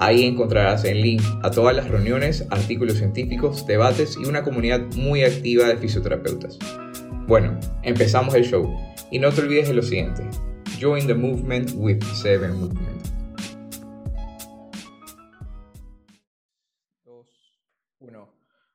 Ahí encontrarás el link a todas las reuniones, artículos científicos, debates y una comunidad muy activa de fisioterapeutas. Bueno, empezamos el show y no te olvides de lo siguiente. Join the movement with Seven Movement.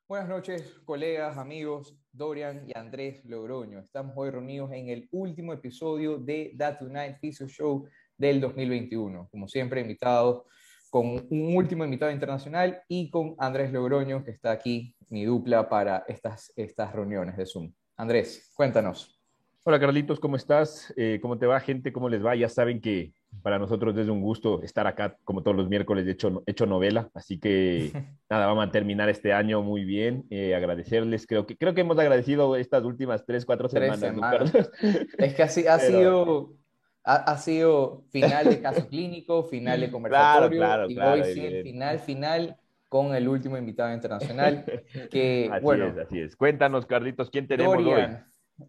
Buenas noches, colegas, amigos, Dorian y Andrés Logroño. Estamos hoy reunidos en el último episodio de That Tonight Physio Show del 2021. Como siempre, invitados con un último invitado internacional y con Andrés Logroño, que está aquí, mi dupla para estas, estas reuniones de Zoom. Andrés, cuéntanos. Hola Carlitos, ¿cómo estás? Eh, ¿Cómo te va gente? ¿Cómo les va? Ya saben que para nosotros es un gusto estar acá como todos los miércoles de hecho, hecho novela, así que nada, vamos a terminar este año muy bien, eh, agradecerles, creo que, creo que hemos agradecido estas últimas tres, cuatro semanas. Es que así, ha, sido, ha, sido final de caso clínico, final de conversatorio, claro, claro, y hoy sí el final, final con el último invitado internacional, que así bueno. Es, así es. Cuéntanos, Carlitos, ¿quién tenemos hoy?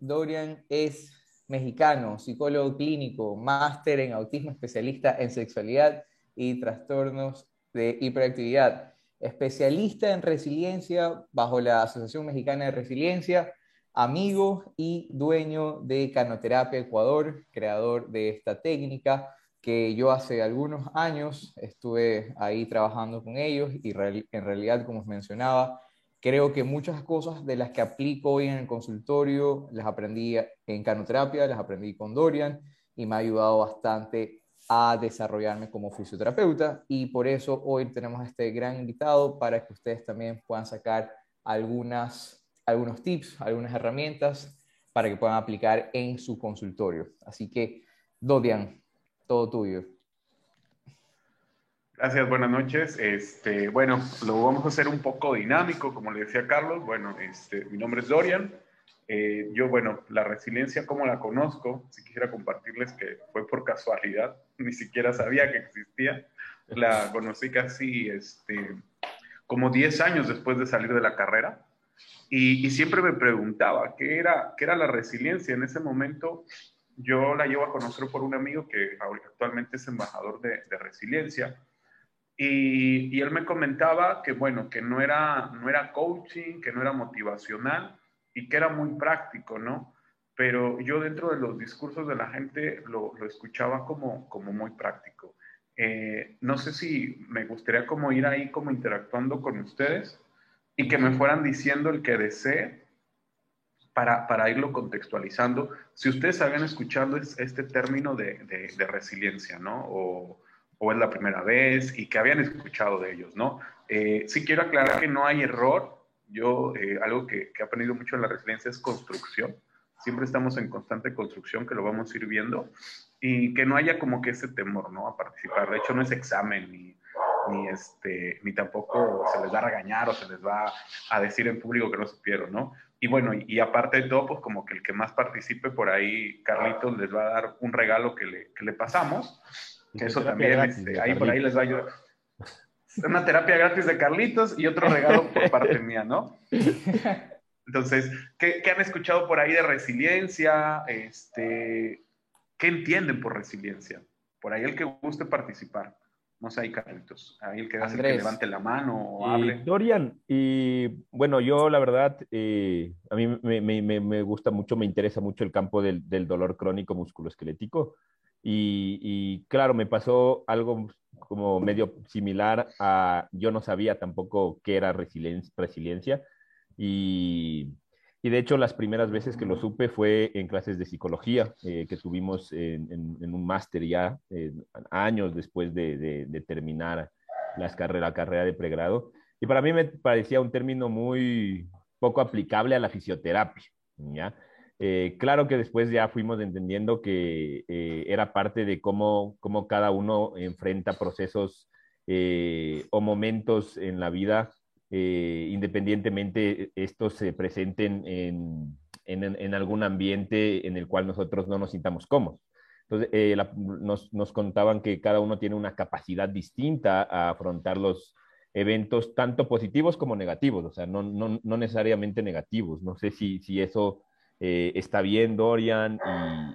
Dorian es mexicano, psicólogo clínico, máster en autismo, especialista en sexualidad y trastornos de hiperactividad, especialista en resiliencia bajo la Asociación Mexicana de Resiliencia, amigo y dueño de Canoterapia Ecuador, creador de esta técnica que yo hace algunos años estuve ahí trabajando con ellos y en realidad, como os mencionaba, Creo que muchas cosas de las que aplico hoy en el consultorio las aprendí en canoterapia, las aprendí con Dorian y me ha ayudado bastante a desarrollarme como fisioterapeuta y por eso hoy tenemos a este gran invitado para que ustedes también puedan sacar algunas, algunos tips, algunas herramientas para que puedan aplicar en su consultorio. Así que, Dorian, todo tuyo. Gracias, buenas noches. Este, bueno, lo vamos a hacer un poco dinámico, como le decía Carlos. Bueno, este, mi nombre es Dorian. Eh, yo, bueno, la resiliencia, como la conozco, si quisiera compartirles que fue por casualidad, ni siquiera sabía que existía. La conocí casi este, como 10 años después de salir de la carrera. Y, siempre me preguntaba ¿qué era, qué era la resiliencia. En ese momento yo la llevo a conocer por un amigo que actualmente es embajador de, de resiliencia y, él me comentaba que, bueno, que no era, no era coaching, que no era motivacional y que era muy práctico, ¿no? Pero yo dentro de los discursos de la gente lo, lo escuchaba como, como muy práctico. Eh, no sé si me gustaría como ir ahí como interactuando con ustedes y que me fueran diciendo el que desee para, para irlo contextualizando. Si ustedes habían escuchado este término de, de, de resiliencia, ¿no? O, o es la primera vez y que habían escuchado de ellos, ¿no? Eh, sí quiero aclarar que no hay error. Yo, eh, algo que, que, he aprendido mucho en la resiliencia es construcción. Siempre estamos en constante construcción, que lo vamos a ir viendo, y que no haya como que ese temor, ¿no? A participar. De hecho, no es examen ni, ni, este, ni tampoco se les va a regañar o se les va a decir en público que no supieron, ¿no? Y bueno, y, aparte de todo, pues como que el que más participe por ahí, Carlitos les va a dar un regalo que le, que le pasamos que eso también, este, ahí por ahí les va a ayudar. Una terapia gratis de Carlitos y otro regalo por parte mía, ¿no? Entonces, ¿qué, ¿qué, han escuchado por ahí de resiliencia? Este, ¿Qué entienden por resiliencia? Por ahí el que guste participar. No sé, Carlitos. Ahí el que, el que levante la mano o hable. Dorian, y bueno, yo la verdad, eh, a mí me, me, me, gusta mucho, me interesa mucho el campo del, del dolor crónico musculoesquelético. Y, claro, me pasó algo como medio similar a, yo no sabía tampoco qué era resiliencia, y, y, de hecho las primeras veces que lo supe fue en clases de psicología eh, que tuvimos en, un máster ya, eh, años después de, de, terminar las carrera, la carrera de pregrado. Y para mí me parecía un término muy poco aplicable a la fisioterapia, ¿ya? Eh, claro que después ya fuimos entendiendo que era parte de cómo, cómo, cada uno enfrenta procesos o momentos en la vida, eh, independientemente estos se presenten en, en, algún ambiente en el cual nosotros no nos sintamos cómodos. Entonces, eh, nos, contaban que cada uno tiene una capacidad distinta a afrontar los eventos, tanto positivos como negativos, o sea, no, no, necesariamente negativos. No sé si, eso eh, está bien, Dorian,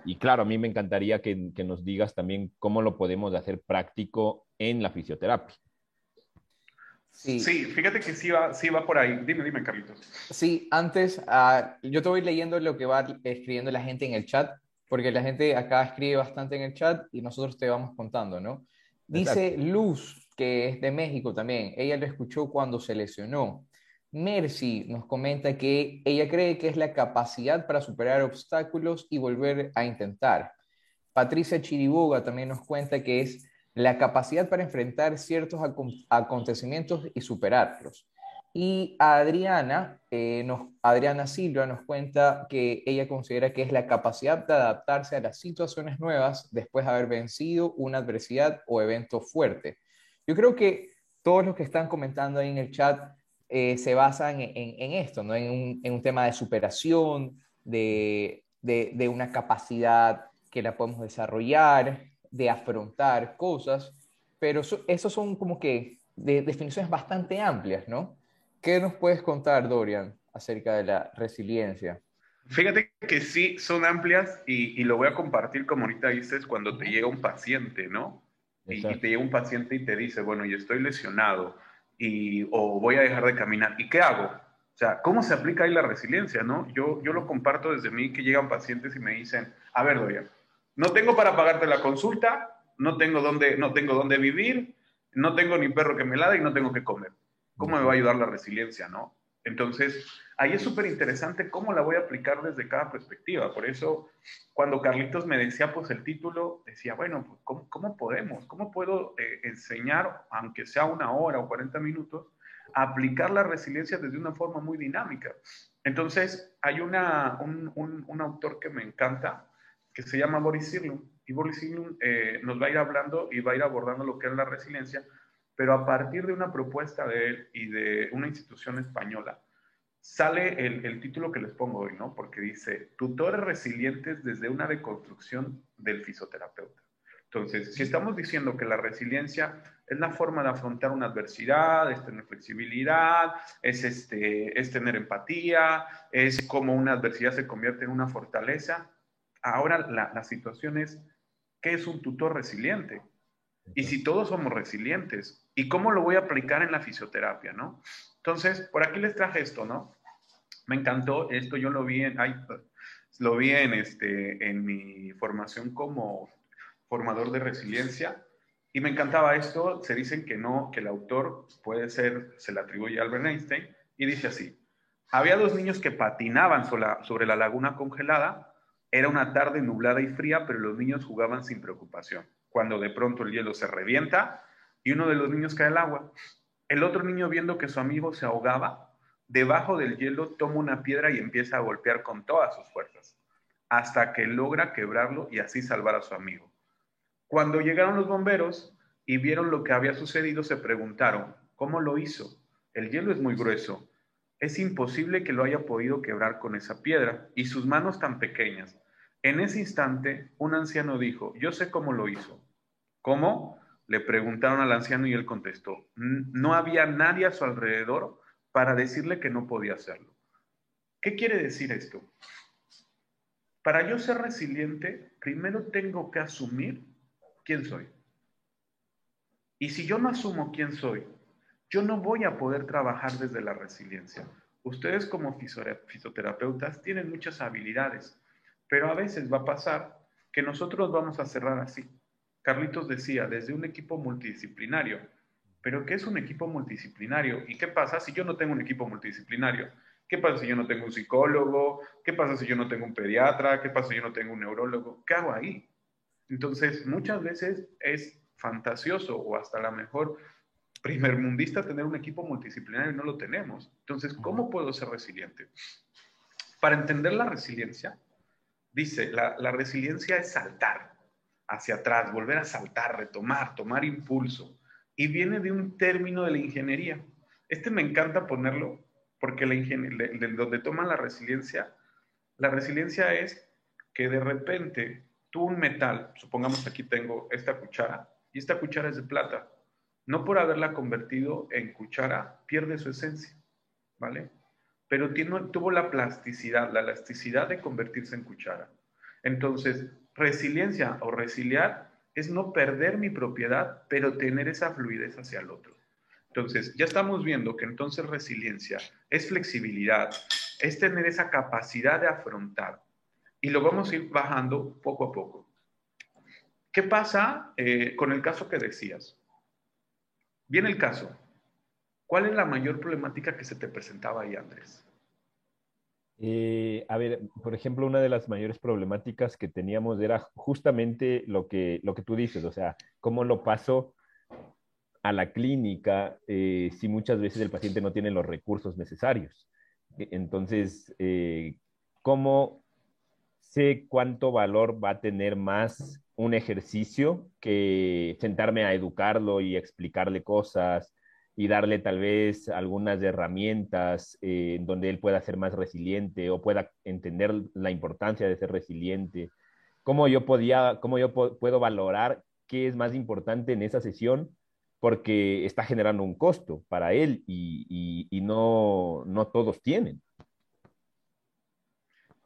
y, claro, a mí me encantaría que, nos digas también cómo lo podemos hacer práctico en la fisioterapia. Sí. sí, fíjate que sí va, sí va por ahí. Dime, dime, Carlitos. Sí, antes, uh, yo te voy leyendo lo que va escribiendo la gente en el chat, porque la gente acá escribe bastante en el chat y nosotros te vamos contando, ¿no? Dice Luz, que es de México también, ella lo escuchó cuando se lesionó. Mercy nos comenta que ella cree que es la capacidad para superar obstáculos y volver a intentar. Patricia Chiriboga también nos cuenta que es la capacidad para enfrentar ciertos acontecimientos y superarlos. Y Adriana, eh, nos, Adriana Silva nos cuenta que ella considera que es la capacidad de adaptarse a las situaciones nuevas después de haber vencido una adversidad o evento fuerte. Yo creo que todos los que están comentando ahí en el chat eh, se basan en, esto, ¿no? En un, en un, tema de superación, de, de, de una capacidad que la podemos desarrollar, de afrontar cosas, pero eso, esos son como que de definiciones bastante amplias, ¿no? ¿Qué nos puedes contar, Dorian, acerca de la resiliencia? Fíjate que sí, son amplias y, lo voy a compartir como ahorita dices cuando te llega un paciente, ¿no? Y, te llega un paciente y te dice, bueno, yo estoy lesionado y, o voy a dejar de caminar. ¿Y qué hago? O sea, ¿cómo se aplica ahí la resiliencia, no? Yo, yo lo comparto desde mí que llegan pacientes y me dicen, a ver, Dorian, no tengo para pagarte la consulta, no tengo dónde, no tengo dónde vivir, no tengo ni perro que me ladre y no tengo que comer. ¿Cómo me va a ayudar la resiliencia, no? Entonces, ahí es súper interesante cómo la voy a aplicar desde cada perspectiva. Por eso, cuando Carlitos me decía, pues el título, decía, bueno, pues, ¿cómo, podemos? ¿Cómo puedo eh, enseñar, aunque sea una hora o 40 minutos, a aplicar la resiliencia desde una forma muy dinámica? Entonces, hay una, un, un autor que me encanta, que se llama Boris Sirlum. Y Boris Sirlum eh, nos va a ir hablando y va a ir abordando lo que es la resiliencia, pero a partir de una propuesta de él y de una institución española, sale el, el título que les pongo hoy, ¿no? Porque dice, tutores resilientes desde una deconstrucción del fisioterapeuta. Entonces, si estamos diciendo que la resiliencia es la forma de afrontar una adversidad, es tener flexibilidad, es, este, es tener empatía, es como una adversidad se convierte en una fortaleza, Ahora la, situación es, ¿qué es un tutor resiliente? Y si todos somos resilientes, ¿y cómo lo voy a aplicar en la fisioterapia, no? Entonces, por aquí les traje esto, ¿no? Me encantó esto, yo lo vi en, lo vi en, este, en mi formación como formador de resiliencia y me encantaba esto, se dicen que no, que el autor puede ser, se le atribuye a Albert Einstein y dice así, había dos niños que patinaban sobre la laguna congelada era una tarde nublada y fría, pero los niños jugaban sin preocupación. Cuando de pronto el hielo se revienta y uno de los niños cae al agua. El otro niño, viendo que su amigo se ahogaba, debajo del hielo toma una piedra y empieza a golpear con todas sus fuerzas, hasta que logra quebrarlo y así salvar a su amigo. Cuando llegaron los bomberos y vieron lo que había sucedido, se preguntaron, ¿cómo lo hizo? El hielo es muy grueso es imposible que lo haya podido quebrar con esa piedra y sus manos tan pequeñas. En ese instante, un anciano dijo, yo sé cómo lo hizo. ¿Cómo? Le preguntaron al anciano y él contestó, no había nadie a su alrededor para decirle que no podía hacerlo. ¿Qué quiere decir esto? Para yo ser resiliente, primero tengo que asumir quién soy. Y si yo no asumo quién soy, yo no voy a poder trabajar desde la resiliencia. Ustedes como fisioterapeutas tienen muchas habilidades, pero a veces va a pasar que nosotros vamos a cerrar así. Carlitos decía, desde un equipo multidisciplinario. Pero ¿qué es un equipo multidisciplinario? ¿Y qué pasa si yo no tengo un equipo multidisciplinario? ¿Qué pasa si yo no tengo un psicólogo? ¿Qué pasa si yo no tengo un pediatra? ¿Qué pasa si yo no tengo un neurólogo? ¿Qué hago ahí? Entonces, muchas veces es fantasioso o hasta la mejor primer mundista tener un equipo multidisciplinario y no lo tenemos. Entonces, ¿cómo puedo ser resiliente? Para entender la resiliencia, dice, la, la resiliencia es saltar hacia atrás, volver a saltar, retomar, tomar impulso. y viene de un término de la ingeniería. Este me encanta ponerlo porque la de donde toman la resiliencia, la resiliencia es que de repente tú un metal, supongamos aquí tengo esta cuchara, y esta cuchara es de plata, no por haberla convertido en cuchara pierde su esencia, ¿vale? Pero tuvo la plasticidad, la elasticidad de convertirse en cuchara. Entonces, resiliencia o resiliar es no perder mi propiedad, pero tener esa fluidez hacia el otro. Entonces, ya estamos viendo que entonces resiliencia es flexibilidad, es tener esa capacidad de afrontar. Y lo vamos a ir bajando poco a poco. ¿Qué pasa eh, con el caso que decías? Viene el caso. ¿Cuál es la mayor problemática que se te presentaba ahí, Andrés? Eh, a ver, por ejemplo, una de las mayores problemáticas que teníamos era justamente lo que, lo que tú dices, o sea, cómo lo paso a la clínica eh, si muchas veces el paciente no tiene los recursos necesarios. E, entonces, eh, ¿cómo sé cuánto valor va a tener más un ejercicio que sentarme a educarlo y explicarle cosas y darle tal vez algunas herramientas eh, donde él pueda ser más resiliente o pueda entender la importancia de ser resiliente? ¿Cómo yo, podía, cómo yo puedo valorar qué es más importante en esa sesión? Porque está generando un costo para él y, y, no, no todos tienen.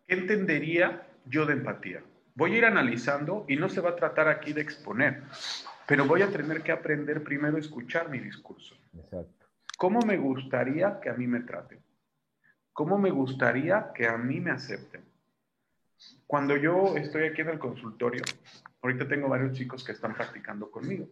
¿Qué entendería yo de empatía? Voy a ir analizando y no se va a tratar aquí de exponer, pero voy a tener que aprender primero a escuchar mi discurso. Exacto. ¿Cómo me gustaría que a mí me traten? ¿Cómo me gustaría que a mí me acepten? Cuando yo estoy aquí en el consultorio, ahorita tengo varios chicos que están practicando conmigo.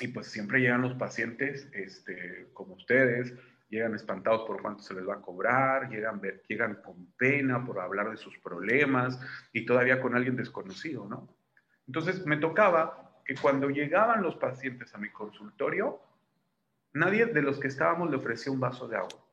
Y pues siempre llegan los pacientes, este, como ustedes, llegan espantados por cuánto se les va a cobrar, llegan, llegan con pena por hablar de sus problemas y todavía con alguien desconocido, ¿no? Entonces me tocaba que cuando llegaban los pacientes a mi consultorio, nadie de los que estábamos le ofrecía un vaso de agua.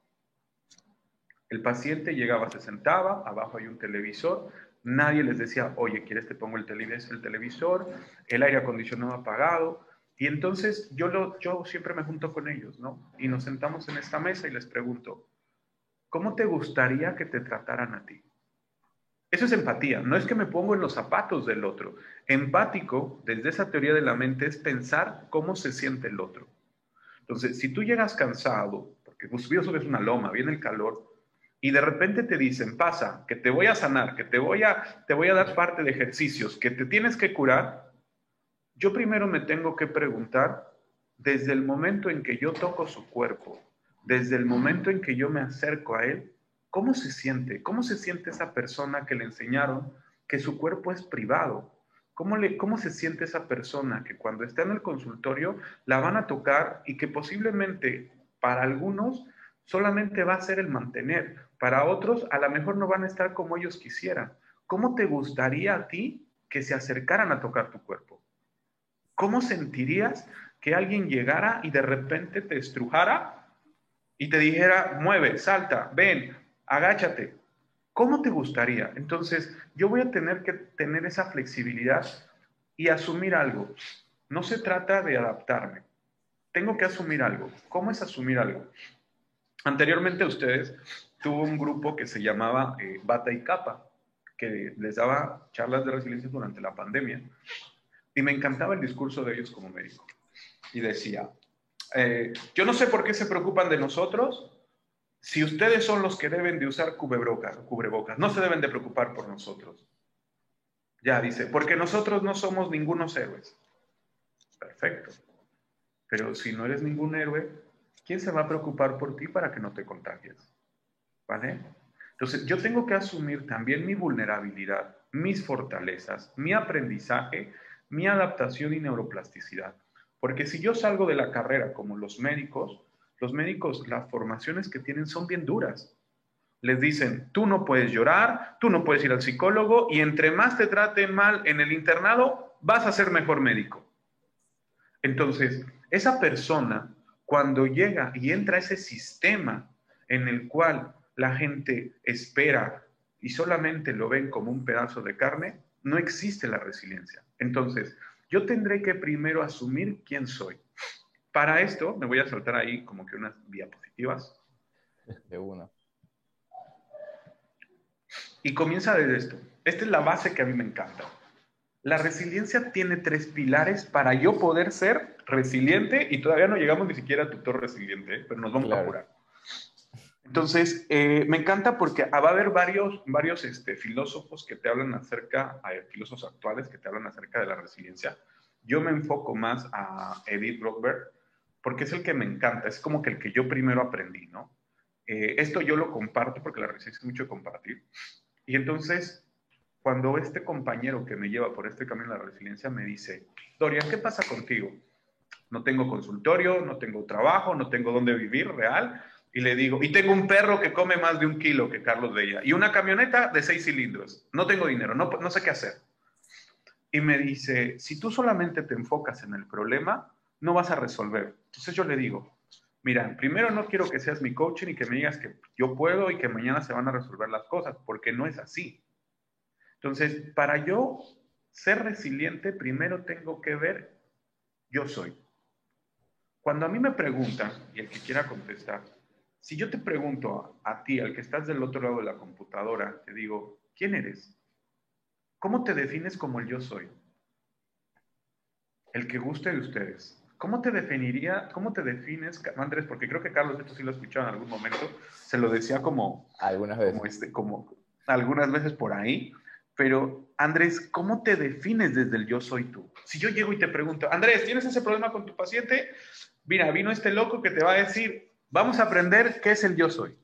El paciente llegaba, se sentaba, abajo hay un televisor, nadie les decía, oye, ¿quieres te pongo el, el televisor? El aire acondicionado apagado. Y entonces yo, lo, yo siempre me junto con ellos, ¿no? Y nos sentamos en esta mesa y les pregunto, ¿cómo te gustaría que te trataran a ti? Eso es empatía, no es que me pongo en los zapatos del otro. Empático, desde esa teoría de la mente, es pensar cómo se siente el otro. Entonces, si tú llegas cansado, porque pues, subes una loma, viene el calor, y de repente te dicen, pasa, que te voy a sanar, que te voy a, te voy a dar parte de ejercicios, que te tienes que curar, yo primero me tengo que preguntar, desde el momento en que yo toco su cuerpo, desde el momento en que yo me acerco a él, ¿Cómo se siente? ¿Cómo se siente esa persona que le enseñaron que su cuerpo es privado? ¿Cómo, le, ¿Cómo se siente esa persona que cuando está en el consultorio la van a tocar y que posiblemente para algunos solamente va a ser el mantener, para otros a lo mejor no van a estar como ellos quisieran? ¿Cómo te gustaría a ti que se acercaran a tocar tu cuerpo? ¿Cómo sentirías que alguien llegara y de repente te estrujara y te dijera, mueve, salta, ven, agáchate. ¿Cómo te gustaría? Entonces, yo voy a tener que tener esa flexibilidad y asumir algo. No se trata de adaptarme. Tengo que asumir algo. ¿Cómo es asumir algo? Anteriormente ustedes tuvo un grupo que se llamaba eh, Bata y Capa, que les daba charlas de resiliencia durante la pandemia. Y me encantaba el discurso de ellos como médico. Y decía, eh, yo no sé por qué se preocupan de nosotros, si ustedes son los que deben de usar cubrebocas, cubrebocas, no se deben de preocupar por nosotros. Ya dice, porque nosotros no somos ningunos héroes. Perfecto. Pero si no eres ningún héroe, ¿quién se va a preocupar por ti para que no te contagies? ¿Vale? Entonces, yo tengo que asumir también mi vulnerabilidad, mis fortalezas, mi aprendizaje, mi adaptación y neuroplasticidad. Porque si yo salgo de la carrera como los médicos, los médicos, las formaciones que tienen son bien duras. Les dicen, tú no puedes llorar, tú no puedes ir al psicólogo y entre más te traten mal en el internado, vas a ser mejor médico. Entonces, esa persona, cuando llega y entra a ese sistema en el cual la gente espera y solamente lo ven como un pedazo de carne, no existe la resiliencia. Entonces, yo tendré que primero asumir quién soy. Para esto, me voy a saltar ahí como que unas diapositivas. De una. Y comienza desde esto. Esta es la base que a mí me encanta. La resiliencia tiene tres pilares para yo poder ser resiliente y todavía no llegamos ni siquiera a tutor resiliente, ¿eh? pero nos vamos a curar. Entonces, eh, me encanta porque va a haber varios, varios este, filósofos que te hablan acerca, filósofos actuales que te hablan acerca de la resiliencia. Yo me enfoco más a Edith Rothberg porque es el que me encanta, es como que el que yo primero aprendí, ¿no? Eh, esto yo lo comparto porque la resiliencia es mucho compartir. Y entonces, cuando este compañero que me lleva por este camino de la resiliencia me dice, Dorian, ¿qué pasa contigo? No tengo consultorio, no tengo trabajo, no tengo dónde vivir real. Y le digo, y tengo un perro que come más de un kilo que Carlos Bella y una camioneta de seis cilindros. No tengo dinero, no, no sé qué hacer. Y me dice, si tú solamente te enfocas en el problema, no vas a resolver. Entonces yo le digo, mira, primero no quiero que seas mi coaching y que me digas que yo puedo y que mañana se van a resolver las cosas, porque no es así. Entonces, para yo ser resiliente, primero tengo que ver, yo soy. Cuando a mí me preguntan, y el que quiera contestar, si yo te pregunto a, ti, al que estás del otro lado de la computadora, te digo, ¿quién eres? ¿Cómo te defines como el yo soy? El que guste de ustedes. ¿Cómo te definiría, cómo te defines, Andrés? Porque creo que Carlos, esto sí lo he escuchado en algún momento, se lo decía como... Algunas veces. Como, este, como algunas veces por ahí. Pero, Andrés, ¿cómo te defines desde el yo soy tú? Si yo llego y te pregunto, Andrés, ¿tienes ese problema con tu paciente? Mira, vino este loco que te va a decir, vamos a aprender qué es el yo soy.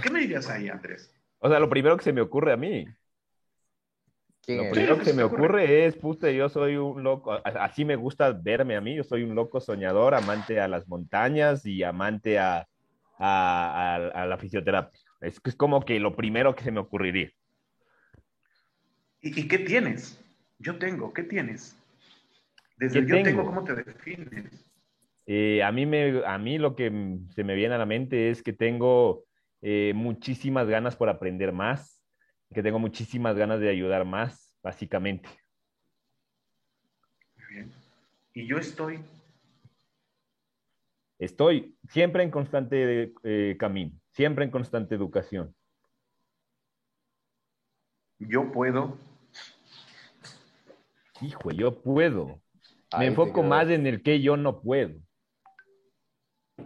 ¿Qué me dirías ahí, Andrés? O sea, lo primero que se me ocurre a mí. Lo primero que se me ocurre es, puta, yo soy un loco, así me gusta verme a mí, yo soy un loco soñador, amante a las montañas y amante a, a, la fisioterapia. Es, es como que lo primero que se me ocurriría. ¿Y, qué tienes? Yo tengo, ¿qué tienes? Desde yo tengo? ¿cómo te defines? Eh, a, mí me, a mí lo que se me viene a la mente es que tengo eh, muchísimas ganas por aprender más, que tengo muchísimas ganas de ayudar más, básicamente. Muy bien. ¿Y yo estoy? Estoy siempre en constante eh, camino, siempre en constante educación. Yo puedo hijo, yo puedo. me enfoco más en el que yo no puedo.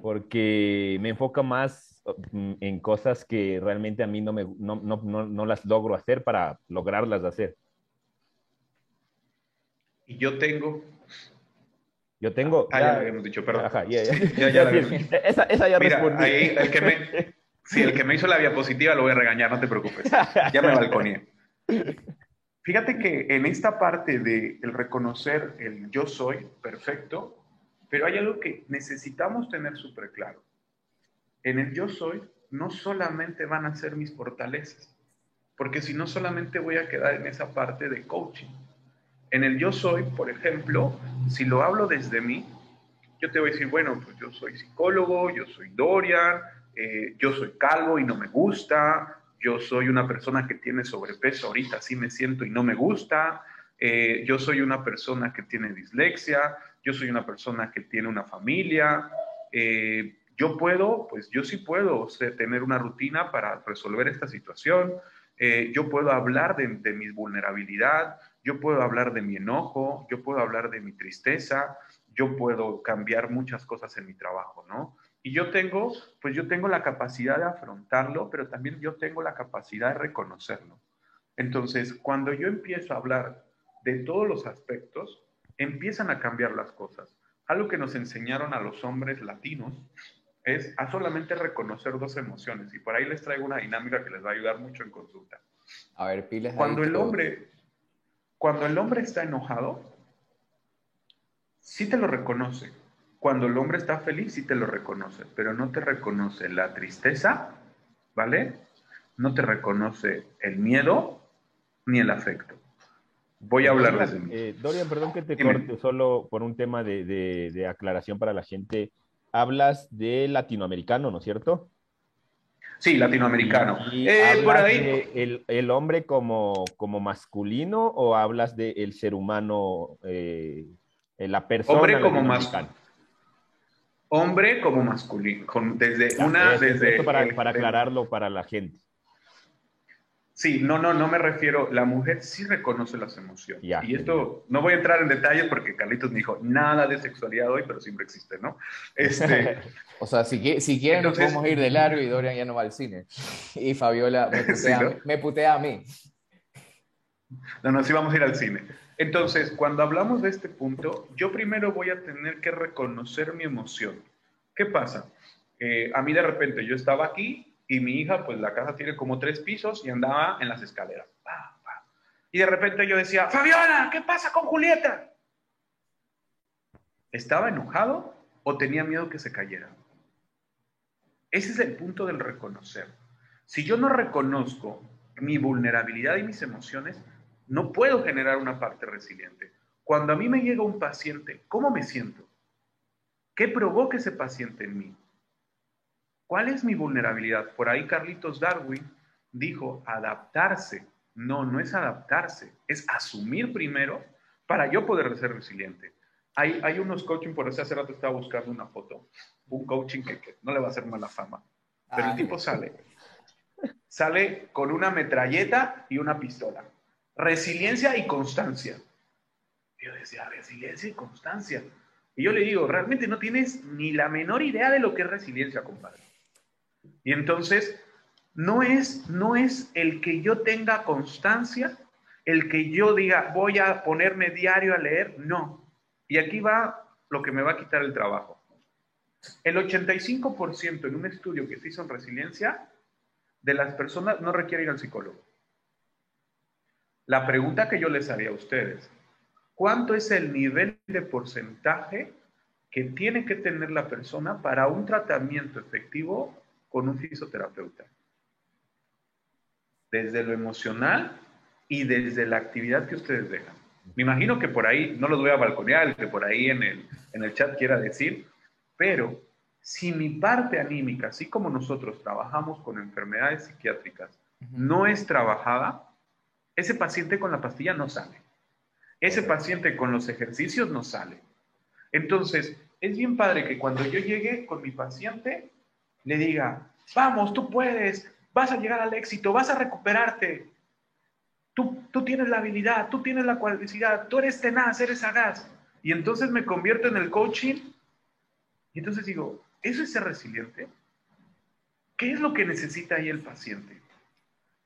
Porque me enfoca más mm, en cosas que realmente a mí no, me, no, no, no, las logro hacer para lograrlas hacer. Y yo tengo. Yo tengo. Ah, ya, lo habíamos dicho, perdón. Ajá, ya, ya. ya, esa, esa, ya Mira, Ahí, el que me, sí, el que me hizo la diapositiva lo voy a regañar, no te preocupes. Ya me balconé. Fíjate que en esta parte de el reconocer el yo soy perfecto, pero hay algo que necesitamos tener súper claro. En el yo soy no solamente van a ser mis fortalezas, porque si no solamente voy a quedar en esa parte de coaching. En el yo soy, por ejemplo, si lo hablo desde mí, yo te voy a decir, bueno, pues yo soy psicólogo, yo soy Dorian, eh, yo soy calvo y no me gusta, yo soy una persona que tiene sobrepeso, ahorita sí me siento y no me gusta, eh, yo soy una persona que tiene dislexia, yo soy una persona que tiene una familia, eh, yo puedo, pues yo sí puedo tener una rutina para resolver esta situación, eh, yo puedo hablar de, de mi vulnerabilidad, yo puedo hablar de mi enojo, yo puedo hablar de mi tristeza, yo puedo cambiar muchas cosas en mi trabajo, ¿no? Y yo tengo, pues yo tengo la capacidad de afrontarlo, pero también yo tengo la capacidad de reconocerlo. Entonces, cuando yo empiezo a hablar de todos los aspectos, empiezan a cambiar las cosas. Algo que nos enseñaron a los hombres latinos es a solamente reconocer dos emociones. Y por ahí les traigo una dinámica que les va a ayudar mucho en consulta. A ver, pilas. Cuando el hombre, cuando el hombre está enojado, sí te lo reconoce cuando el hombre está feliz, sí te lo reconoce, pero no te reconoce la tristeza, ¿vale? No te reconoce el miedo ni el afecto. Voy a hablar de. Eh, Dorian, perdón que te corte, solo por un tema de, aclaración para la gente. Hablas de latinoamericano, ¿no es cierto? Sí, latinoamericano. Eh, por ahí. el, el, hombre como, como masculino o hablas del ser humano, eh, la persona? Hombre como masculino Hombre como masculino, desde una... desde para, para aclararlo para la gente. Sí, no, no, no me refiero. La mujer sí reconoce las emociones. y esto, no voy a entrar en detalles porque Carlitos me dijo nada de sexualidad hoy, pero siempre existe, ¿no? Este, o sea, si, si quieren, nos podemos ir de largo y Dorian ya no va al cine. Y Fabiola me putea, me putea a mí. No, no, sí vamos a ir al cine. Entonces, cuando hablamos de este punto, yo primero voy a tener que reconocer mi emoción. ¿Qué pasa? Eh, a mí de repente yo estaba aquí y mi hija, pues la casa tiene como tres pisos y andaba en las escaleras. Y de repente yo decía, Fabiola, ¿qué pasa con Julieta? ¿Estaba enojado o tenía miedo que se cayera? Ese es el punto del reconocer. Si yo no reconozco mi vulnerabilidad y mis emociones, no puedo generar una parte resiliente. Cuando a mí me llega un paciente, ¿cómo me siento? ¿Qué provoca ese paciente en mí? ¿Cuál es mi vulnerabilidad? Por ahí Carlitos Darwin dijo adaptarse. No, no es adaptarse, es asumir primero para yo poder ser resiliente. Hay, hay unos coaching, por eso hace rato estaba buscando una foto, un coaching que, no le va a hacer mala fama, pero el tipo sale, sale con una metralleta y una pistola. Resiliencia y constancia. Yo decía, resiliencia y constancia. Y yo le digo, realmente no tienes ni la menor idea de lo que es resiliencia, compadre. Y entonces, no es, no es el que yo tenga constancia, el que yo diga, voy a ponerme diario a leer, no. Y aquí va lo que me va a quitar el trabajo. El 85% en un estudio que se hizo en resiliencia de las personas no requiere ir al psicólogo. La pregunta que yo les haría a ustedes, ¿cuánto es el nivel de porcentaje que tiene que tener la persona para un tratamiento efectivo con un fisioterapeuta. Desde lo emocional y desde la actividad que ustedes dejan. Me imagino que por ahí, no los voy a balconear, que por ahí en el, en el chat quiera decir, pero si mi parte anímica, así como nosotros trabajamos con enfermedades psiquiátricas, no es trabajada, ese paciente con la pastilla no sale. Ese paciente con los ejercicios no sale. Entonces, es bien padre que cuando yo llegue con mi paciente, le diga, vamos, tú puedes, vas a llegar al éxito, vas a recuperarte. Tú, tú tienes la habilidad, tú tienes la cualidad, tú eres tenaz, eres sagaz. Y entonces me convierto en el coaching. Y entonces digo, ¿eso es ser resiliente? ¿Qué es lo que necesita ahí el paciente?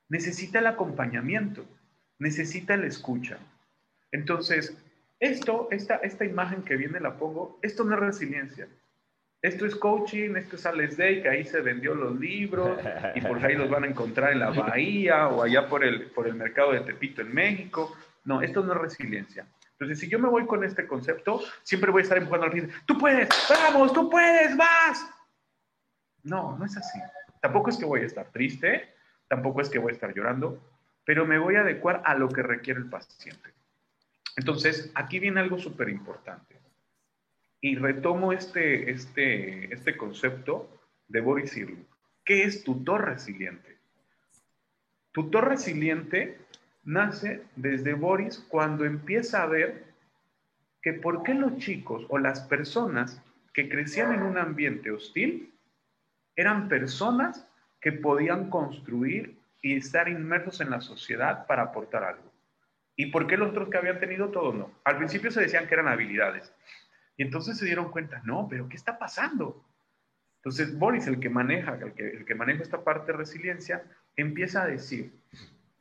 Necesita el acompañamiento, necesita la escucha. Entonces, esto, esta, esta imagen que viene la pongo, esto no es resiliencia, esto es coaching, esto es Alex Day, que ahí se vendió los libros y por ahí los van a encontrar en la bahía o allá por el, por el mercado de Tepito en México. No, esto no es resiliencia. Entonces, si yo me voy con este concepto, siempre voy a estar empujando al fin. Tú puedes, vamos, tú puedes, vas. No, no es así. Tampoco es que voy a estar triste, tampoco es que voy a estar llorando, pero me voy a adecuar a lo que requiere el paciente. Entonces, aquí viene algo súper importante. Y retomo este, este, este concepto de Boris Irwin. ¿Qué es tutor resiliente? Tutor resiliente nace desde Boris cuando empieza a ver que por qué los chicos o las personas que crecían en un ambiente hostil eran personas que podían construir y estar inmersos en la sociedad para aportar algo. ¿Y por qué los otros que habían tenido todo no? Al principio se decían que eran habilidades, y entonces se dieron cuenta, no, pero ¿qué está pasando? Entonces Boris, el que maneja, el que, el que maneja esta parte de resiliencia, empieza a decir,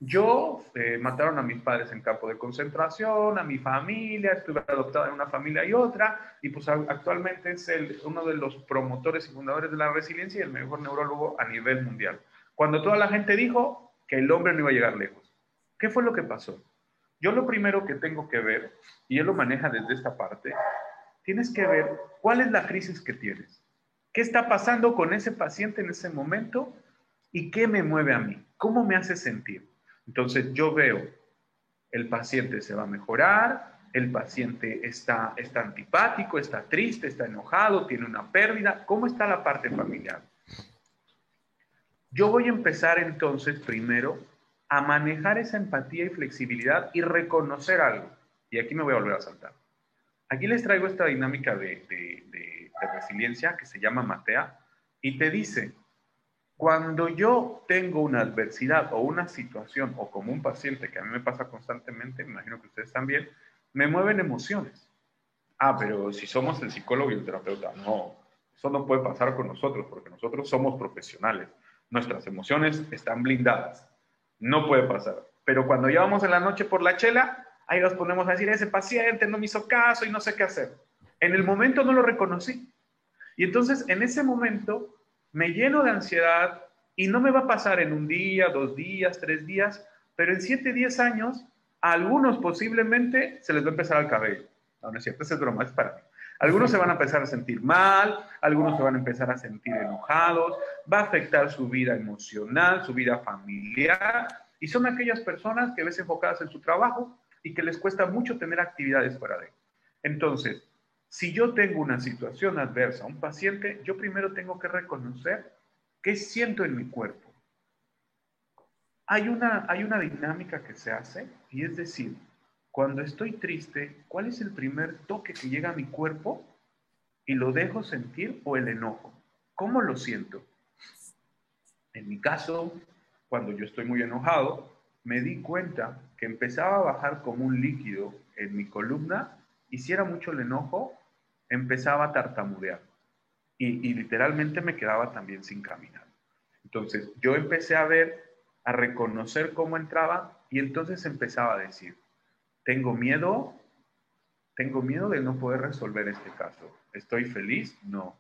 yo eh, mataron a mis padres en campo de concentración, a mi familia, estuve adoptada en una familia y otra, y pues actualmente es el, uno de los promotores y fundadores de la resiliencia y el mejor neurólogo a nivel mundial. Cuando toda la gente dijo que el hombre no iba a llegar lejos, ¿qué fue lo que pasó? Yo lo primero que tengo que ver, y él lo maneja desde esta parte, tienes que ver cuál es la crisis que tienes. ¿Qué está pasando con ese paciente en ese momento? ¿Y qué me mueve a mí? ¿Cómo me hace sentir? Entonces yo veo, el paciente se va a mejorar, el paciente está, está antipático, está triste, está enojado, tiene una pérdida. ¿Cómo está la parte familiar? Yo voy a empezar entonces primero a manejar esa empatía y flexibilidad y reconocer algo. Y aquí me voy a volver a saltar. Aquí les traigo esta dinámica de, resiliencia que se llama Matea y te dice, cuando yo tengo una adversidad o una situación o como un paciente que a mí me pasa constantemente, me imagino que ustedes también, me mueven emociones. Ah, pero si somos el psicólogo y el terapeuta, no, eso no puede pasar con nosotros porque nosotros somos profesionales. Nuestras emociones están blindadas. No puede pasar. Pero cuando ya vamos en la noche por la chela, ahí nos ponemos a decir, ese paciente no me hizo caso y no sé qué hacer. En el momento no lo reconocí. Y entonces en ese momento me lleno de ansiedad y no me va a pasar en un día, dos días, tres días, pero en siete, diez años, a algunos posiblemente se les va a empezar el cabello. No, no es cierto, esa es broma, es para mí. Algunos se van a empezar a sentir mal, algunos se van a empezar a sentir enojados, va a afectar su vida emocional, su vida familiar, y son aquellas personas que ves enfocadas en su trabajo y que les cuesta mucho tener actividades fuera de. Entonces, si yo tengo una situación adversa, un paciente, yo primero tengo que reconocer qué siento en mi cuerpo. Hay una, hay una dinámica que se hace y es decir, cuando estoy triste, ¿cuál es el primer toque que llega a mi cuerpo y lo dejo sentir o el enojo? ¿Cómo lo siento? En mi caso, cuando yo estoy muy enojado, me di cuenta empezaba a bajar como un líquido en mi columna y si era mucho el enojo, empezaba a tartamudear y, y literalmente me quedaba también sin caminar. Entonces yo empecé a ver, a reconocer cómo entraba y entonces empezaba a decir, tengo miedo, tengo miedo de no poder resolver este caso. ¿Estoy feliz? No.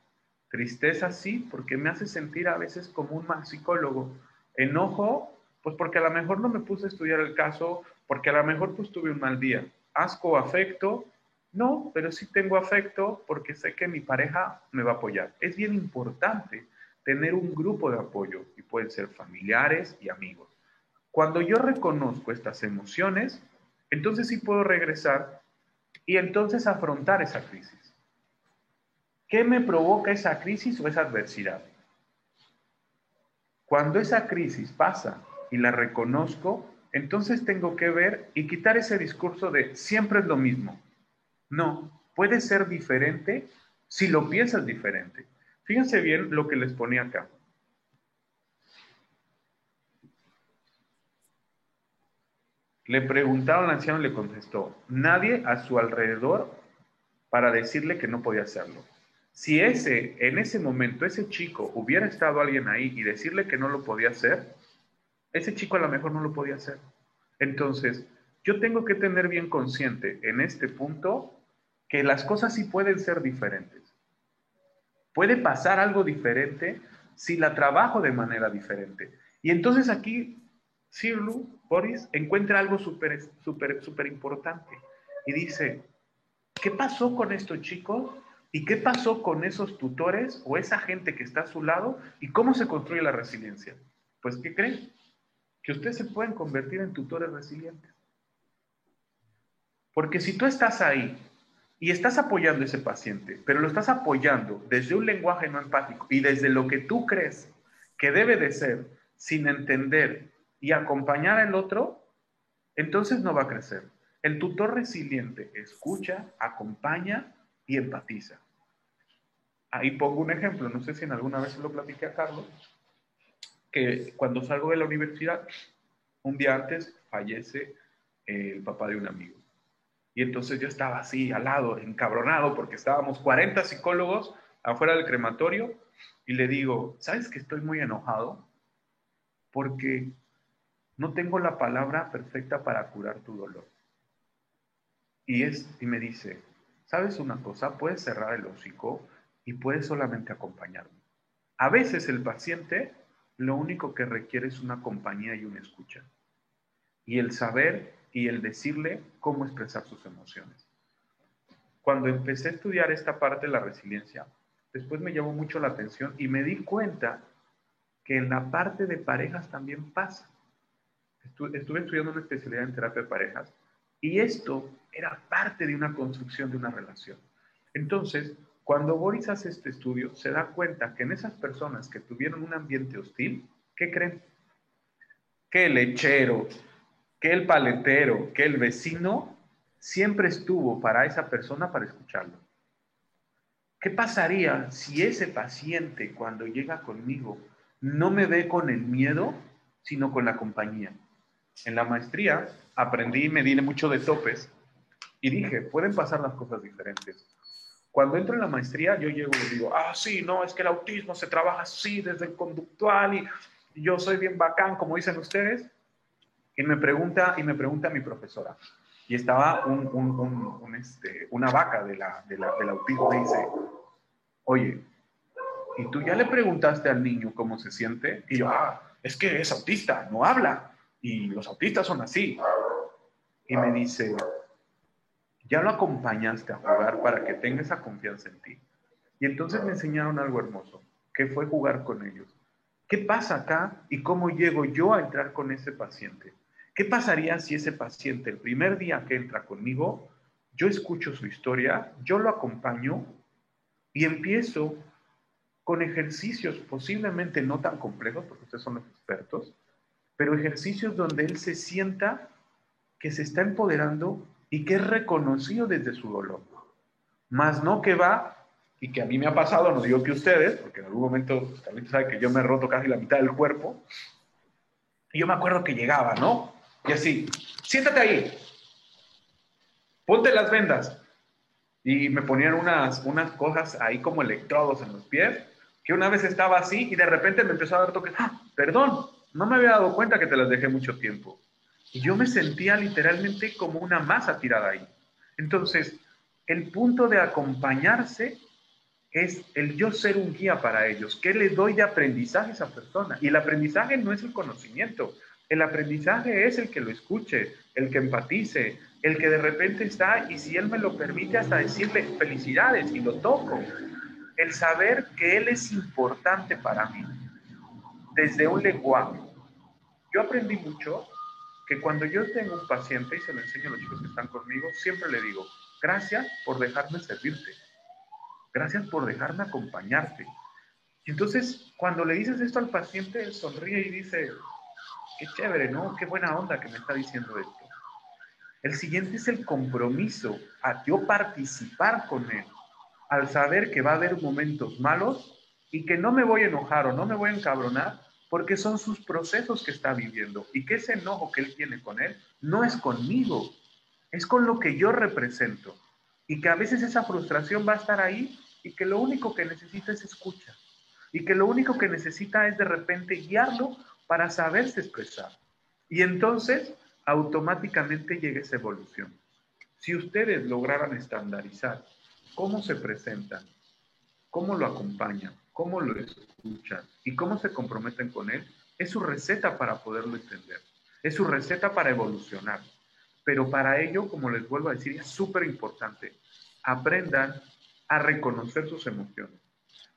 Tristeza sí, porque me hace sentir a veces como un psicólogo. Enojo, pues porque a lo mejor no me puse a estudiar el caso, porque a lo mejor pues tuve un mal día. Asco, afecto, no, pero sí tengo afecto porque sé que mi pareja me va a apoyar. Es bien importante tener un grupo de apoyo y pueden ser familiares y amigos. Cuando yo reconozco estas emociones, entonces sí puedo regresar y entonces afrontar esa crisis. ¿Qué me provoca esa crisis o esa adversidad? Cuando esa crisis pasa y la reconozco, entonces tengo que ver y quitar ese discurso de siempre es lo mismo. No, puede ser diferente si lo piensas diferente. Fíjense bien lo que les ponía acá. Le preguntaron al anciano y le contestó, nadie a su alrededor para decirle que no podía hacerlo. Si ese, en ese momento, ese chico hubiera estado alguien ahí y decirle que no lo podía hacer, ese chico a lo mejor no lo podía hacer. Entonces, yo tengo que tener bien consciente en este punto que las cosas sí pueden ser diferentes. Puede pasar algo diferente si la trabajo de manera diferente. Y entonces aquí Sirlu, Boris, encuentra algo súper, súper importante y dice, ¿qué pasó con estos chicos? ¿Y qué pasó con esos tutores o esa gente que está a su lado? ¿Y cómo se construye la resiliencia? Pues, ¿qué creen? Que ustedes se pueden convertir en tutores resilientes. Porque si tú estás ahí y estás apoyando a ese paciente, pero lo estás apoyando desde un lenguaje no empático y desde lo que tú crees que debe de ser, sin entender y acompañar al otro, entonces no va a crecer. El tutor resiliente escucha, acompaña y empatiza. Ahí pongo un ejemplo, no sé si en alguna vez lo platiqué a Carlos, que cuando salgo de la universidad, un día antes fallece el papá de un amigo. Y entonces yo estaba así, al lado, encabronado, porque estábamos 40 psicólogos afuera del crematorio, y le digo, ¿sabes que estoy muy enojado? Porque no tengo la palabra perfecta para curar tu dolor. Y, es, y me dice, ¿sabes una cosa? Puedes cerrar el hocico y puedes solamente acompañarme. A veces el paciente lo único que requiere es una compañía y una escucha. Y el saber y el decirle cómo expresar sus emociones. Cuando empecé a estudiar esta parte de la resiliencia, después me llamó mucho la atención y me di cuenta que en la parte de parejas también pasa estuve estudiando una especialidad en terapia de parejas y esto era parte de una construcción de una relación. Entonces, cuando Boris hace este estudio, se da cuenta que en esas personas que tuvieron un ambiente hostil, ¿qué creen? Que el lechero, que el paletero, que el vecino siempre estuvo para esa persona para escucharlo. ¿qué pasaría si ese paciente cuando llega conmigo no me ve con el miedo, sino con la compañía? En la maestría aprendí y me di mucho de topes y dije, pueden pasar las cosas diferentes. Cuando entro en la maestría, yo llego y digo, ah, sí, no, es que el autismo se trabaja así desde el conductual y, yo soy bien bacán, como dicen ustedes. Y me pregunta, y me pregunta mi profesora, y estaba un, un, este, una vaca de la, de la, del autismo, me dice, oye, ¿y tú ya le preguntaste al niño cómo se siente? Y yo, ah, es que es autista, no habla, y los autistas son así. Y me dice, ya lo acompañaste a jugar para que tenga esa confianza en ti. Y entonces me enseñaron algo hermoso, que fue jugar con ellos. ¿Qué pasa acá y cómo llego yo a entrar con ese paciente? ¿Qué pasaría si ese paciente el primer día que entra conmigo, yo escucho su historia, yo lo acompaño y empiezo con ejercicios posiblemente no tan complejos, porque ustedes son los expertos, pero ejercicios donde él se sienta que se está empoderando y que es reconocido desde su dolor. Más no que va, y que a mí me ha pasado, no digo que ustedes, porque en algún momento pues, también sabe que yo me he roto casi la mitad del cuerpo, y yo me acuerdo que llegaba, ¿no? Y así, siéntate ahí, ponte las vendas. Y me ponían unas, unas cosas ahí como electrodos en los pies, que una vez estaba así y de repente me empezó a dar toques, ah, perdón, no me había dado cuenta que te las dejé mucho tiempo. Y yo me sentía literalmente como una masa tirada ahí. Entonces, el punto de acompañarse es el yo ser un guía para ellos. ¿Qué le doy de aprendizaje a esa persona? Y el aprendizaje no es el conocimiento. El aprendizaje es el que lo escuche, el que empatice, el que de repente está y si él me lo permite hasta decirle felicidades y lo toco. El saber que él es importante para mí desde un lenguaje. Yo aprendí mucho que cuando yo tengo un paciente y se lo enseño a los chicos que están conmigo, siempre le digo, gracias por dejarme servirte, gracias por dejarme acompañarte. Y entonces, cuando le dices esto al paciente, sonríe y dice, qué chévere, ¿no? Qué buena onda que me está diciendo esto. El siguiente es el compromiso a yo participar con él, al saber que va a haber momentos malos y que no me voy a enojar o no me voy a encabronar, porque son sus procesos que está viviendo y que ese enojo que él tiene con él no es conmigo, es con lo que yo represento y que a veces esa frustración va a estar ahí y que lo único que necesita es escucha y que lo único que necesita es de repente guiarlo para saberse expresar. Y entonces automáticamente llega esa evolución. Si ustedes lograran estandarizar cómo se presentan, cómo lo acompañan, cómo lo escuchan y cómo se comprometen con él, es su receta para poderlo entender. Es su receta para evolucionar. Pero para ello, como les vuelvo a decir, es súper importante. Aprendan a reconocer sus emociones.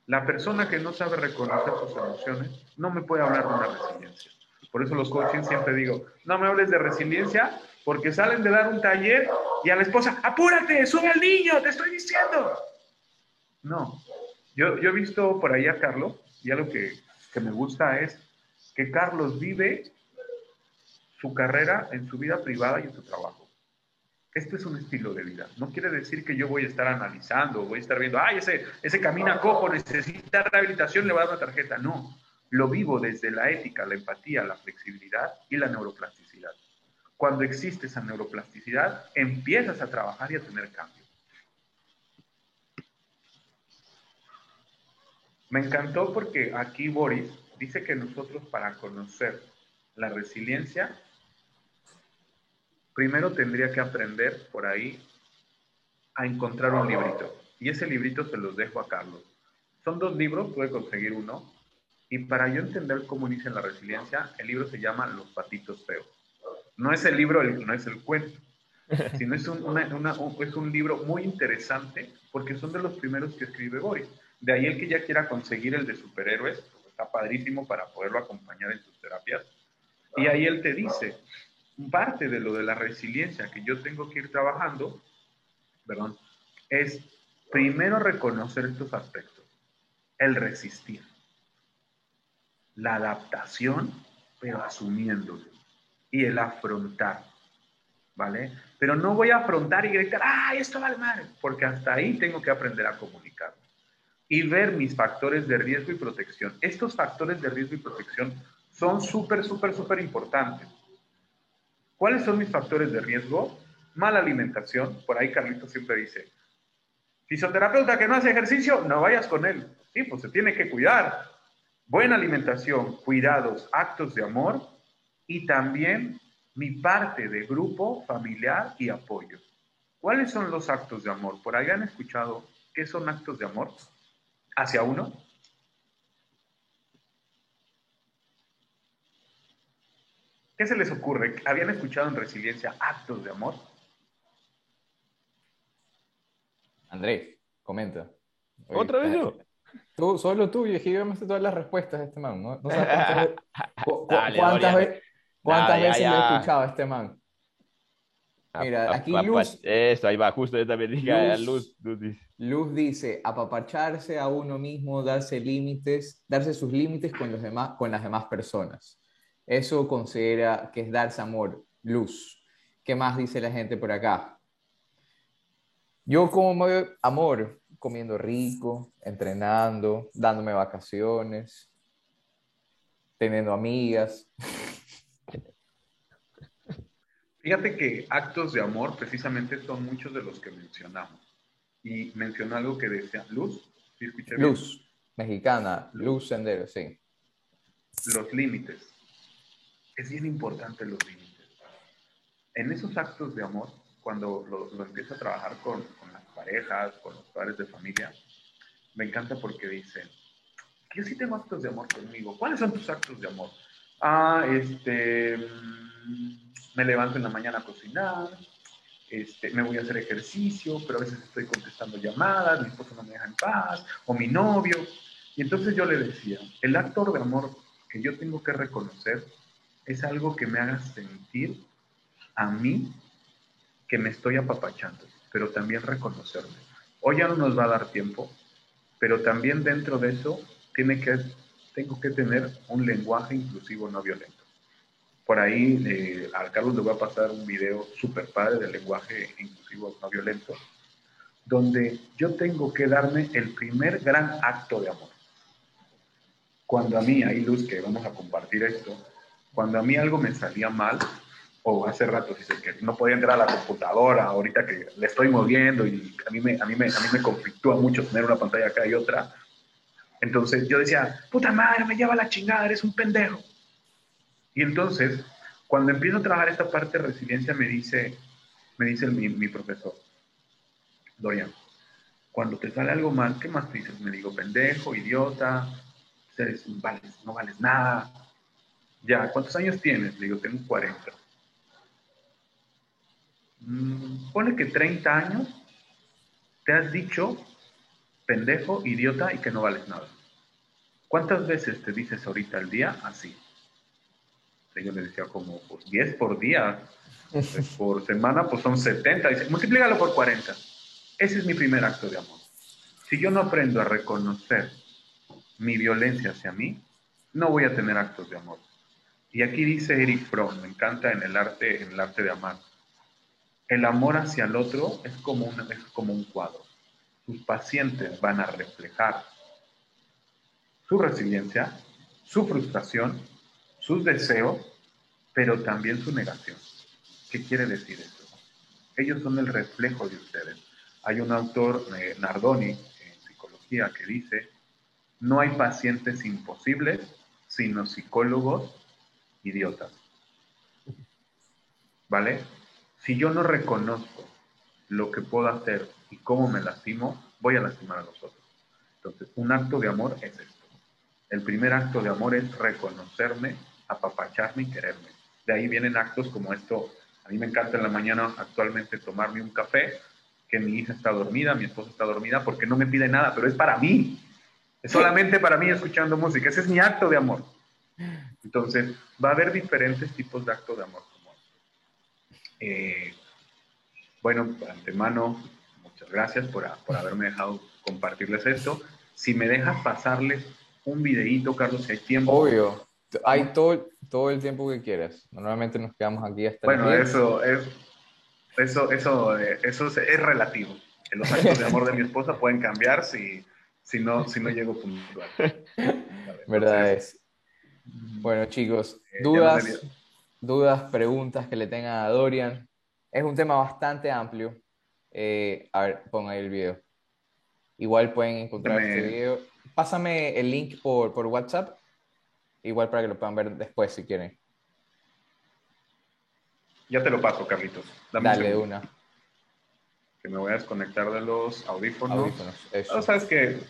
La persona que no sabe reconocer sus emociones no me puede hablar de una resiliencia. Por eso los coaching siempre digo, no me hables de resiliencia porque salen de dar un taller y a la esposa, apúrate, sube al niño, te estoy diciendo. No, yo, he visto por ahí a Carlos y algo que, que me gusta es que Carlos vive su carrera en su vida privada y en su trabajo. Este es un estilo de vida. No quiere decir que yo voy a estar analizando, voy a estar viendo, ay, ese, ese camina cojo, necesita rehabilitación, le voy a dar una tarjeta. No, lo vivo desde la ética, la empatía, la flexibilidad y la neuroplasticidad. Cuando existe esa neuroplasticidad, empiezas a trabajar y a tener cambio. Me encantó porque aquí Boris dice que nosotros para conocer la resiliencia, primero tendría que aprender por ahí a encontrar un librito. Y ese librito se los dejo a Carlos. Son dos libros, puede conseguir uno. Y para yo entender cómo inicia la resiliencia, el libro se llama Los patitos feos. No es el libro, no es el cuento, sino es un, es un libro muy interesante porque son de los primeros que escribe Boris. De ahí el que ya quiera conseguir el de superhéroes, pues, está padrísimo para poderlo acompañar en sus terapias. Y ahí él te dice, parte de lo de la resiliencia que yo tengo que ir trabajando, perdón, es primero reconocer estos aspectos, el resistir, la adaptación, pero asumiéndolo, y el afrontar, ¿vale? Pero no voy a afrontar y gritar, ¡ay, esto vale mal! Porque hasta ahí tengo que aprender a comunicar. Y ver mis factores de riesgo y protección. Estos factores de riesgo y protección son súper, súper, súper importantes. ¿Cuáles son mis factores de riesgo? Mala alimentación. Por ahí Carlito siempre dice, fisioterapeuta que no hace ejercicio, no vayas con él. Sí, pues se tiene que cuidar. Buena alimentación, cuidados, actos de amor y también mi parte de grupo, familiar y apoyo. ¿Cuáles son los actos de amor? ¿Por ahí han escuchado qué son actos de amor hacia uno? ¿Qué se les ocurre? ¿Habían escuchado en resiliencia actos de amor? Andrés, comenta. ¿Otra vez yo? Tú, solo tú, y todas las respuestas de este man. ¿no? cuántas, veces, cuántas veces lo he escuchado a este man. Mira, aquí Luz. Eso, ahí va, justo yo también dije Luz, Luz, dice. Luz dice: apapacharse a uno mismo, darse límites, darse sus límites con, los demás, con las demás personas. Eso considera que es darse amor, luz. ¿Qué más dice la gente por acá? Yo como amor, comiendo rico, entrenando, dándome vacaciones, teniendo amigas. Fíjate que actos de amor precisamente son muchos de los que mencionamos. Y mencionó algo que decía Luz. Luz, mexicana, Luz Sendero, sí. Los límites es bien importante los límites. En esos actos de amor, cuando lo, lo empiezo a trabajar con, con, las parejas, con los padres de familia, me encanta porque dicen, yo sí tengo actos de amor conmigo. ¿Cuáles son tus actos de amor? Ah, este, mm, me levanto en la mañana a cocinar, este, me voy a hacer ejercicio, pero a veces estoy contestando llamadas, mi esposo no me deja en paz, o mi novio. Y entonces yo le decía, el acto de amor que yo tengo que reconocer es algo que me haga sentir a mí que me estoy apapachando, pero también reconocerme. Hoy ya no nos va a dar tiempo, pero también dentro de eso tiene que, tengo que tener un lenguaje inclusivo no violento. Por ahí eh, a Carlos le voy a pasar un video súper padre del lenguaje inclusivo no violento, donde yo tengo que darme el primer gran acto de amor. Cuando a mí, hay luz que vamos a compartir esto, cuando a mí algo me salía mal, o hace rato dice que no podía entrar a la computadora, ahorita que le estoy moviendo y a mí me, a mí me, a mí me conflictúa mucho tener una pantalla acá y otra. Entonces yo decía, puta madre, me lleva la chingada, eres un pendejo. Y entonces, cuando empiezo a trabajar esta parte de resiliencia, me dice, me dice mi, mi profesor, Dorian, cuando te sale algo mal, ¿qué más dices? Me digo, pendejo, idiota, vales, no vales nada, ya, ¿cuántos años tienes? Le digo, tengo 40. Mm, pone que 30 años te has dicho pendejo, idiota y que no vales nada. ¿Cuántas veces te dices ahorita al día así? Yo le decía como pues, 10 por día, pues, por semana pues son 70. Dice, multiplícalo por 40. Ese es mi primer acto de amor. Si yo no aprendo a reconocer mi violencia hacia mí, no voy a tener actos de amor. Y aquí dice Eric Fromm, me encanta en el arte, en el arte de amar. El amor hacia el otro es como, un, es como un cuadro. Sus pacientes van a reflejar su resiliencia, su frustración, sus deseos, pero también su negación. ¿Qué quiere decir eso? Ellos son el reflejo de ustedes. Hay un autor, eh, Nardoni, en psicología, que dice, no hay pacientes imposibles, sino psicólogos idiotas. ¿Vale? Si yo no reconozco lo que puedo hacer y cómo me lastimo, voy a lastimar a los otros. Entonces, un acto de amor es esto. El primer acto de amor es reconocerme, apapacharme y quererme. De ahí vienen actos como esto. A mí me encanta en la mañana actualmente tomarme un café, que mi hija está dormida, mi esposa está dormida, porque no me pide nada, pero es para mí. Es solamente para mí escuchando música. Ese es mi acto de amor. Entonces, va a haber diferentes tipos de actos de amor como eh, bueno, de antemano, muchas gracias por, por, haberme dejado compartirles esto. Si me dejas pasarles un videíto, Carlos, si hay tiempo. Obvio, hay todo, todo el tiempo que quieras. Normalmente nos quedamos aquí hasta Bueno, eso es, eso, eso, eh, eso es, relativo. Los actos de amor de mi esposa pueden cambiar si, si no, si no llego puntual. Verdad es. Bueno, chicos, eh, dudas, dudas, preguntas que le tengan a Dorian. Es un tema bastante amplio. Eh, a ver, ponga ahí el video. Igual pueden encontrar este video. Pásame el link por, por WhatsApp. Igual para que lo puedan ver después si quieren. Ya te lo paso, Carlitos. Dale una. Que me voy a desconectar de los audífonos. Audífonos, eso. sabes que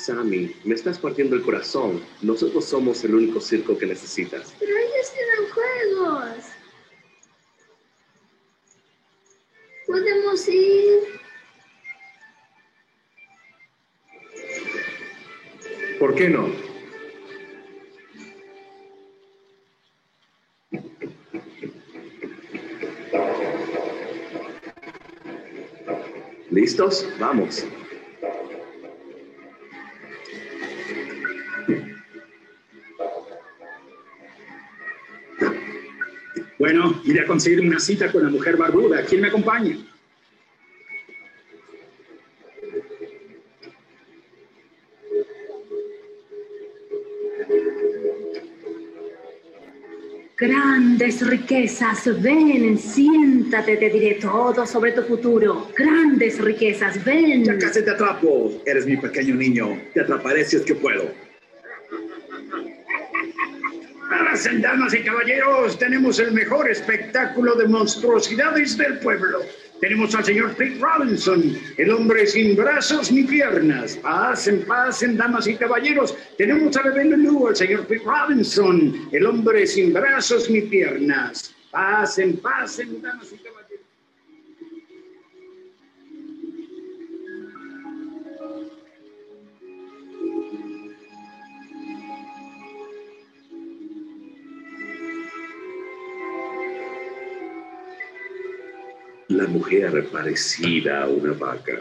Sammy, me estás partiendo el corazón. Nosotros somos el único circo que necesitas. Pero ellos tienen juegos. ¿Podemos ir? ¿Por qué no? ¿Listos? Vamos. Iré a conseguir una cita con la mujer barbuda. ¿Quién me acompaña? Grandes riquezas, ven, siéntate, te diré todo sobre tu futuro. Grandes riquezas, ven. Ya casi te atrapo. Eres mi pequeño niño. Te atraparé si es que puedo. Damas y caballeros, tenemos el mejor espectáculo de monstruosidades del pueblo. Tenemos al señor Pete Robinson, el hombre sin brazos ni piernas. Pasen, pasen, damas y caballeros. Tenemos a Bebé Lulu, al señor Pete Robinson, el hombre sin brazos ni piernas. Pasen, pasen, damas y caballeros. Mujer parecida a una vaca,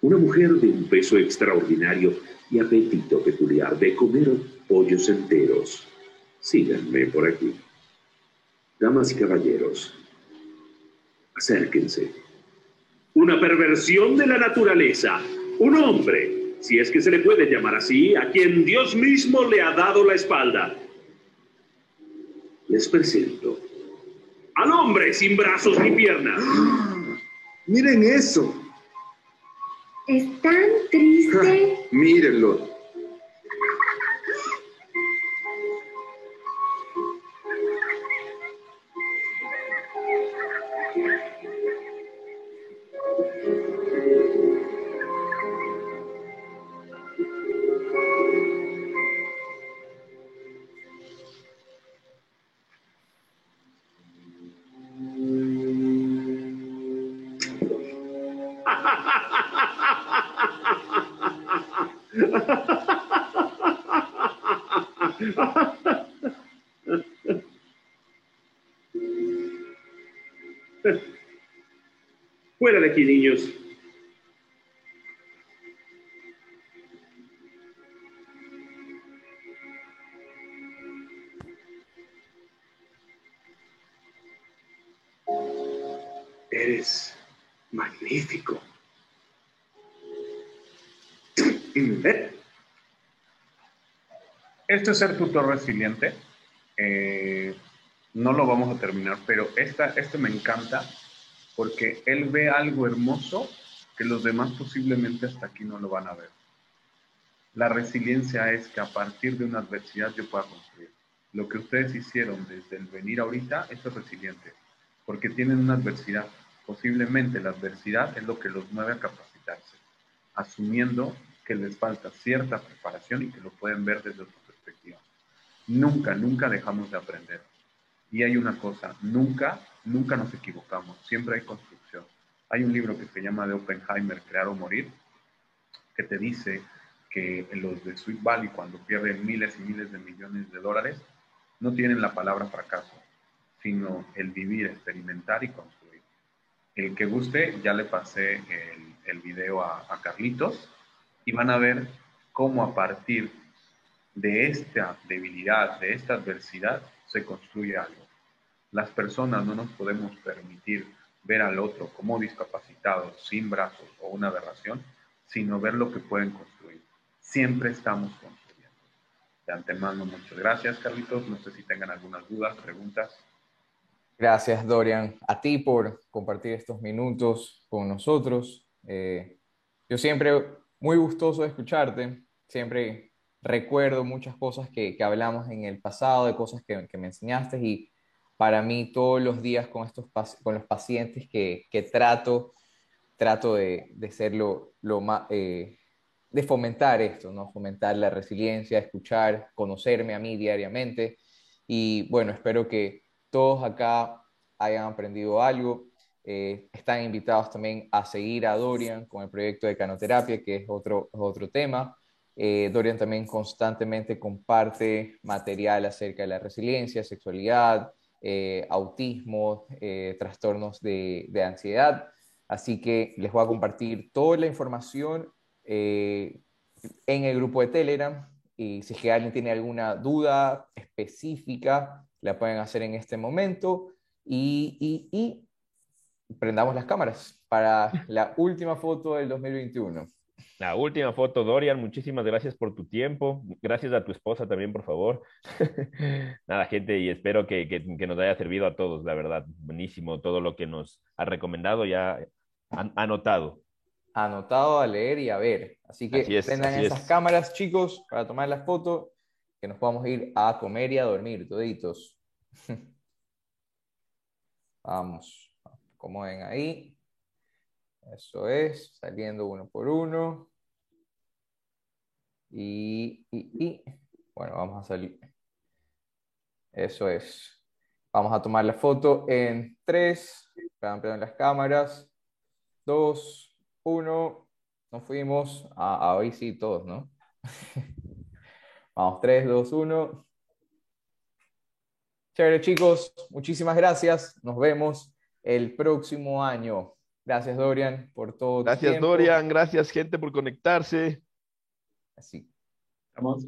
una mujer de un peso extraordinario y apetito peculiar de comer pollos enteros. Síganme por aquí. Damas y caballeros, acérquense. Una perversión de la naturaleza, un hombre, si es que se le puede llamar así, a quien Dios mismo le ha dado la espalda. Les presento al hombre sin brazos ni piernas. Miren eso. Es tan triste. mírenlo. Este es ser tutor resiliente. Eh, no lo vamos a terminar, pero esta, este me encanta porque él ve algo hermoso que los demás posiblemente hasta aquí no lo van a ver. La resiliencia es que a partir de una adversidad yo pueda construir. Lo que ustedes hicieron desde el venir ahorita, eso es resiliente, porque tienen una adversidad. Posiblemente la adversidad es lo que los mueve a capacitarse, asumiendo que les falta cierta preparación y que lo pueden ver desde perspectiva. Nunca, nunca dejamos de aprender. Y hay una cosa, nunca, nunca nos equivocamos, siempre hay construcción. Hay un libro que se llama de Oppenheimer, Crear o Morir, que te dice que los de Sweet Valley, cuando pierden miles y miles de millones de dólares, no tienen la palabra fracaso, sino el vivir, experimentar y construir. El que guste, ya le pasé el, el video a, a Carlitos y van a ver cómo a partir de esta debilidad, de esta adversidad, se construye algo. Las personas no nos podemos permitir ver al otro como discapacitado, sin brazos o una aberración, sino ver lo que pueden construir. Siempre estamos construyendo. De antemano, muchas gracias, Carlitos. No sé si tengan algunas dudas, preguntas. Gracias, Dorian, a ti por compartir estos minutos con nosotros. Eh, yo siempre muy gustoso de escucharte, siempre recuerdo muchas cosas que, que hablamos en el pasado, de cosas que, me enseñaste y para mí todos los días con, estos, con los pacientes que, que trato, trato de, de ser lo más, eh, de fomentar esto, ¿no? Fomentar la resiliencia, escuchar, conocerme a mí diariamente y bueno, espero que todos acá hayan aprendido algo. Eh, están invitados también a seguir a Dorian con el proyecto de canoterapia, que es otro, otro tema. Eh, Dorian también constantemente comparte material acerca de la resiliencia, sexualidad, eh, autismo, eh, trastornos de, de, ansiedad. Así que les voy a compartir toda la información en el grupo de Telegram. Y si es que alguien tiene alguna duda específica, la pueden hacer en este momento. Y, y prendamos las cámaras para la última foto del 2021. La última foto, Dorian, muchísimas gracias por tu tiempo. Gracias a tu esposa también, por favor. Nada, gente, y espero que, que, que, nos haya servido a todos, la verdad. Buenísimo todo lo que nos ha recomendado, ya han anotado. Anotado a leer y a ver. Así que así es, prendan así esas es. cámaras, chicos, para tomar las fotos, que nos podamos ir a comer y a dormir, toditos. Vamos, como ven ahí. Eso es, saliendo uno por uno. Y, bueno, vamos a salir. Eso es. Vamos a tomar la foto en 3. Vean las cámaras. 2, 1. Nos fuimos. Ah, hoy sí, todos, ¿no? vamos, 3, 2, 1. Chévere, chicos. Muchísimas gracias. Nos vemos el próximo año. Gracias, Dorian, por todo. Gracias, Dorian. Gracias, gente, por conectarse. Así. Vamos.